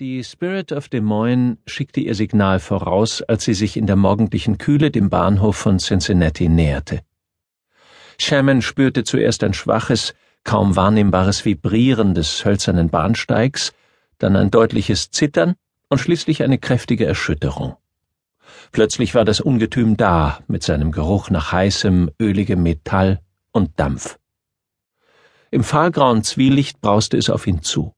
Die Spirit of Des Moines schickte ihr Signal voraus, als sie sich in der morgendlichen Kühle dem Bahnhof von Cincinnati näherte. Sherman spürte zuerst ein schwaches, kaum wahrnehmbares Vibrieren des hölzernen Bahnsteigs, dann ein deutliches Zittern und schließlich eine kräftige Erschütterung. Plötzlich war das Ungetüm da, mit seinem Geruch nach heißem, öligem Metall und Dampf. Im fahlgrauen Zwielicht brauste es auf ihn zu.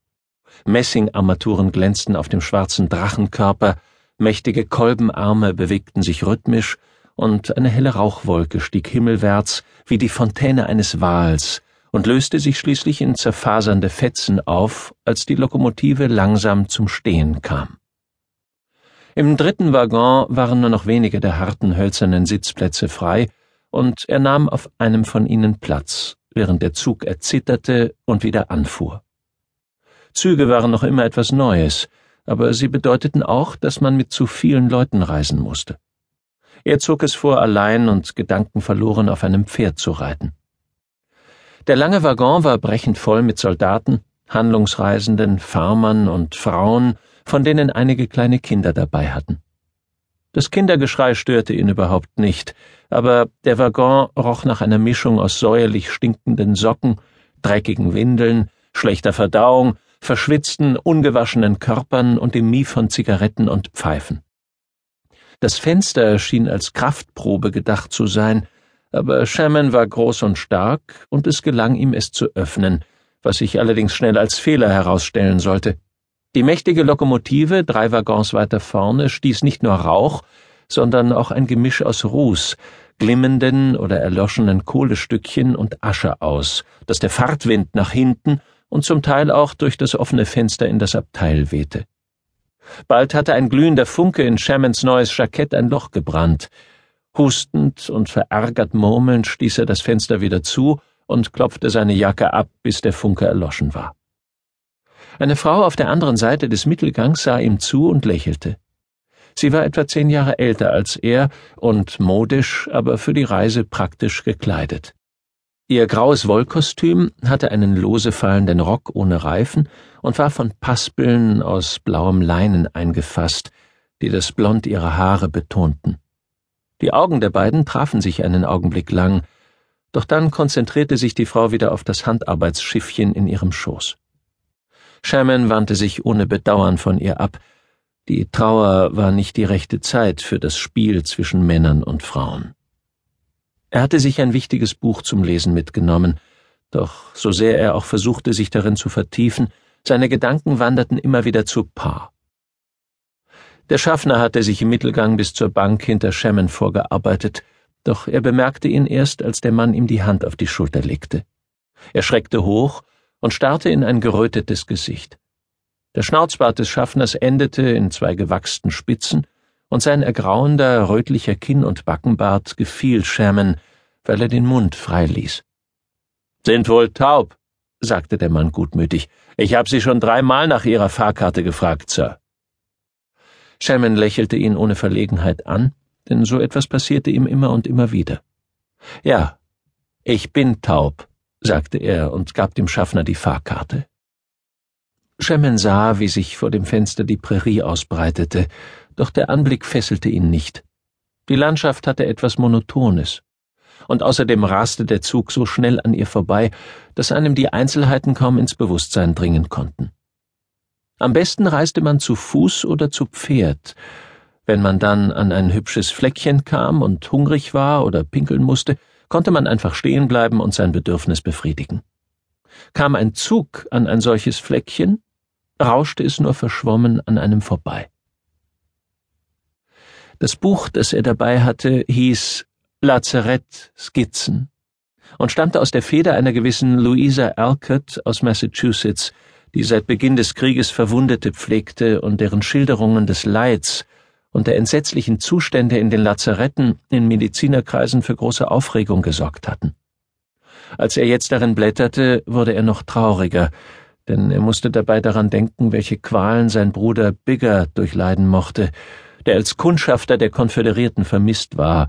Messingarmaturen glänzten auf dem schwarzen Drachenkörper, mächtige Kolbenarme bewegten sich rhythmisch, und eine helle Rauchwolke stieg himmelwärts wie die Fontäne eines Wals und löste sich schließlich in zerfasernde Fetzen auf, als die Lokomotive langsam zum Stehen kam. Im dritten Waggon waren nur noch wenige der harten hölzernen Sitzplätze frei, und er nahm auf einem von ihnen Platz, während der Zug erzitterte und wieder anfuhr. Züge waren noch immer etwas Neues, aber sie bedeuteten auch, dass man mit zu vielen Leuten reisen musste. Er zog es vor, allein und gedankenverloren auf einem Pferd zu reiten. Der lange Waggon war brechend voll mit Soldaten, Handlungsreisenden, Farmern und Frauen, von denen einige kleine Kinder dabei hatten. Das Kindergeschrei störte ihn überhaupt nicht, aber der Waggon roch nach einer Mischung aus säuerlich stinkenden Socken, dreckigen Windeln, schlechter Verdauung, verschwitzten, ungewaschenen Körpern und dem Mie von Zigaretten und Pfeifen. Das Fenster schien als Kraftprobe gedacht zu sein, aber Sherman war groß und stark, und es gelang ihm, es zu öffnen, was sich allerdings schnell als Fehler herausstellen sollte. Die mächtige Lokomotive, drei Waggons weiter vorne, stieß nicht nur Rauch, sondern auch ein Gemisch aus Ruß, glimmenden oder erloschenen Kohlestückchen und Asche aus, das der Fahrtwind nach hinten und zum Teil auch durch das offene Fenster in das Abteil wehte. Bald hatte ein glühender Funke in Shermans neues Jackett ein Loch gebrannt. Hustend und verärgert murmelnd stieß er das Fenster wieder zu und klopfte seine Jacke ab, bis der Funke erloschen war. Eine Frau auf der anderen Seite des Mittelgangs sah ihm zu und lächelte. Sie war etwa zehn Jahre älter als er und modisch, aber für die Reise praktisch gekleidet. Ihr graues Wollkostüm hatte einen lose fallenden Rock ohne Reifen und war von Paspeln aus blauem Leinen eingefasst, die das Blond ihrer Haare betonten. Die Augen der beiden trafen sich einen Augenblick lang, doch dann konzentrierte sich die Frau wieder auf das Handarbeitsschiffchen in ihrem Schoß. Sherman wandte sich ohne Bedauern von ihr ab. Die Trauer war nicht die rechte Zeit für das Spiel zwischen Männern und Frauen. Er hatte sich ein wichtiges Buch zum Lesen mitgenommen, doch so sehr er auch versuchte, sich darin zu vertiefen, seine Gedanken wanderten immer wieder zu Paar. Der Schaffner hatte sich im Mittelgang bis zur Bank hinter Sherman vorgearbeitet, doch er bemerkte ihn erst, als der Mann ihm die Hand auf die Schulter legte. Er schreckte hoch und starrte in ein gerötetes Gesicht. Der Schnauzbart des Schaffners endete in zwei gewachsten Spitzen, und sein ergrauender, rötlicher Kinn- und Backenbart gefiel Sherman, weil er den Mund frei ließ. Sind wohl taub, sagte der Mann gutmütig. Ich habe Sie schon dreimal nach Ihrer Fahrkarte gefragt, Sir. Sherman lächelte ihn ohne Verlegenheit an, denn so etwas passierte ihm immer und immer wieder. Ja, ich bin taub, sagte er und gab dem Schaffner die Fahrkarte. Sherman sah, wie sich vor dem Fenster die Prärie ausbreitete, doch der Anblick fesselte ihn nicht. Die Landschaft hatte etwas Monotones. Und außerdem raste der Zug so schnell an ihr vorbei, dass einem die Einzelheiten kaum ins Bewusstsein dringen konnten. Am besten reiste man zu Fuß oder zu Pferd. Wenn man dann an ein hübsches Fleckchen kam und hungrig war oder pinkeln musste, konnte man einfach stehen bleiben und sein Bedürfnis befriedigen. Kam ein Zug an ein solches Fleckchen, rauschte es nur verschwommen an einem vorbei. Das Buch, das er dabei hatte, hieß Lazarett Skizzen und stammte aus der Feder einer gewissen Louisa Alcott aus Massachusetts, die seit Beginn des Krieges Verwundete pflegte und deren Schilderungen des Leids und der entsetzlichen Zustände in den Lazaretten in Medizinerkreisen für große Aufregung gesorgt hatten. Als er jetzt darin blätterte, wurde er noch trauriger, denn er musste dabei daran denken, welche Qualen sein Bruder Bigger durchleiden mochte, der als Kundschafter der Konföderierten vermisst war,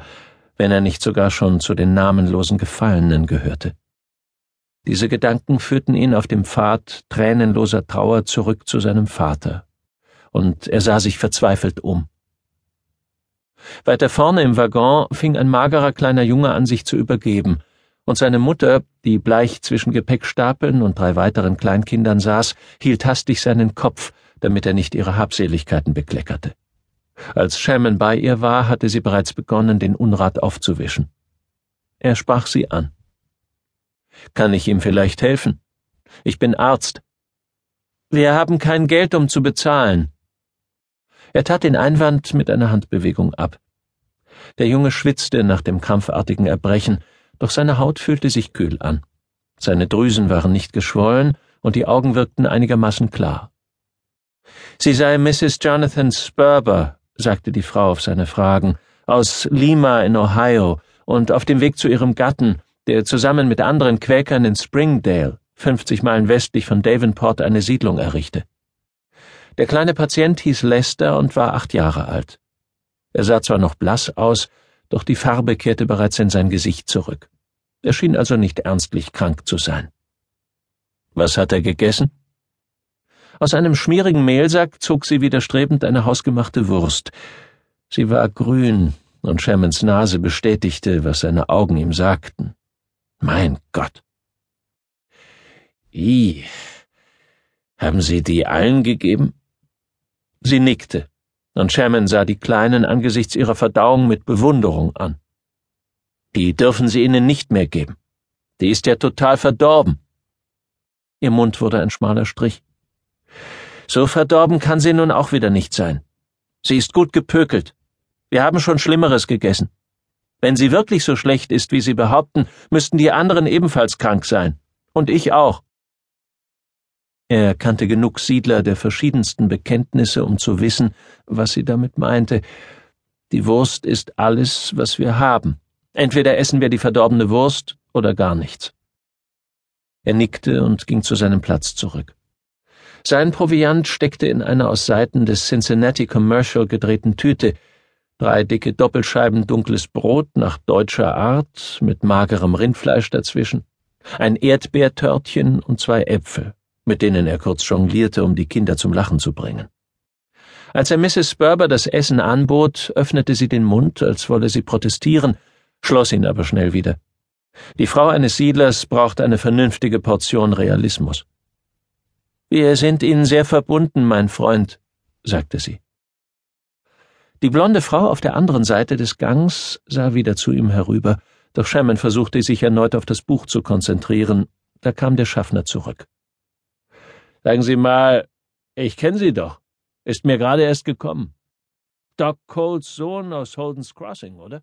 wenn er nicht sogar schon zu den namenlosen Gefallenen gehörte. Diese Gedanken führten ihn auf dem Pfad tränenloser Trauer zurück zu seinem Vater, und er sah sich verzweifelt um. Weiter vorne im Waggon fing ein magerer kleiner Junge an, sich zu übergeben, und seine Mutter, die bleich zwischen Gepäckstapeln und drei weiteren Kleinkindern saß, hielt hastig seinen Kopf, damit er nicht ihre Habseligkeiten bekleckerte. Als Shannon bei ihr war, hatte sie bereits begonnen, den Unrat aufzuwischen. Er sprach sie an. Kann ich ihm vielleicht helfen? Ich bin Arzt. Wir haben kein Geld, um zu bezahlen. Er tat den Einwand mit einer Handbewegung ab. Der Junge schwitzte nach dem krampfartigen Erbrechen, doch seine Haut fühlte sich kühl an. Seine Drüsen waren nicht geschwollen und die Augen wirkten einigermaßen klar. Sie sei Mrs. Jonathan Sperber, sagte die Frau auf seine Fragen, aus Lima in Ohio und auf dem Weg zu ihrem Gatten, der zusammen mit anderen Quäkern in Springdale, 50 Meilen westlich von Davenport, eine Siedlung errichte. Der kleine Patient hieß Lester und war acht Jahre alt. Er sah zwar noch blass aus, doch die Farbe kehrte bereits in sein Gesicht zurück. Er schien also nicht ernstlich krank zu sein. Was hat er gegessen? Aus einem schmierigen Mehlsack zog sie widerstrebend eine hausgemachte Wurst. Sie war grün, und Shermans Nase bestätigte, was seine Augen ihm sagten. Mein Gott. I. Haben Sie die allen gegeben? Sie nickte und Sherman sah die Kleinen angesichts ihrer Verdauung mit Bewunderung an. Die dürfen Sie ihnen nicht mehr geben. Die ist ja total verdorben. Ihr Mund wurde ein schmaler Strich. So verdorben kann sie nun auch wieder nicht sein. Sie ist gut gepökelt. Wir haben schon Schlimmeres gegessen. Wenn sie wirklich so schlecht ist, wie Sie behaupten, müssten die anderen ebenfalls krank sein. Und ich auch. Er kannte genug Siedler der verschiedensten Bekenntnisse, um zu wissen, was sie damit meinte. Die Wurst ist alles, was wir haben. Entweder essen wir die verdorbene Wurst oder gar nichts. Er nickte und ging zu seinem Platz zurück. Sein Proviant steckte in einer aus Seiten des Cincinnati Commercial gedrehten Tüte, drei dicke Doppelscheiben dunkles Brot nach deutscher Art mit magerem Rindfleisch dazwischen, ein Erdbeertörtchen und zwei Äpfel mit denen er kurz jonglierte, um die Kinder zum Lachen zu bringen. Als er Mrs. Sperber das Essen anbot, öffnete sie den Mund, als wolle sie protestieren, schloss ihn aber schnell wieder. Die Frau eines Siedlers braucht eine vernünftige Portion Realismus. Wir sind Ihnen sehr verbunden, mein Freund, sagte sie. Die blonde Frau auf der anderen Seite des Gangs sah wieder zu ihm herüber, doch Sherman versuchte sich erneut auf das Buch zu konzentrieren, da kam der Schaffner zurück. Sagen Sie mal, ich kenne Sie doch. Ist mir gerade erst gekommen. Doc Coles Sohn aus Holden's Crossing, oder?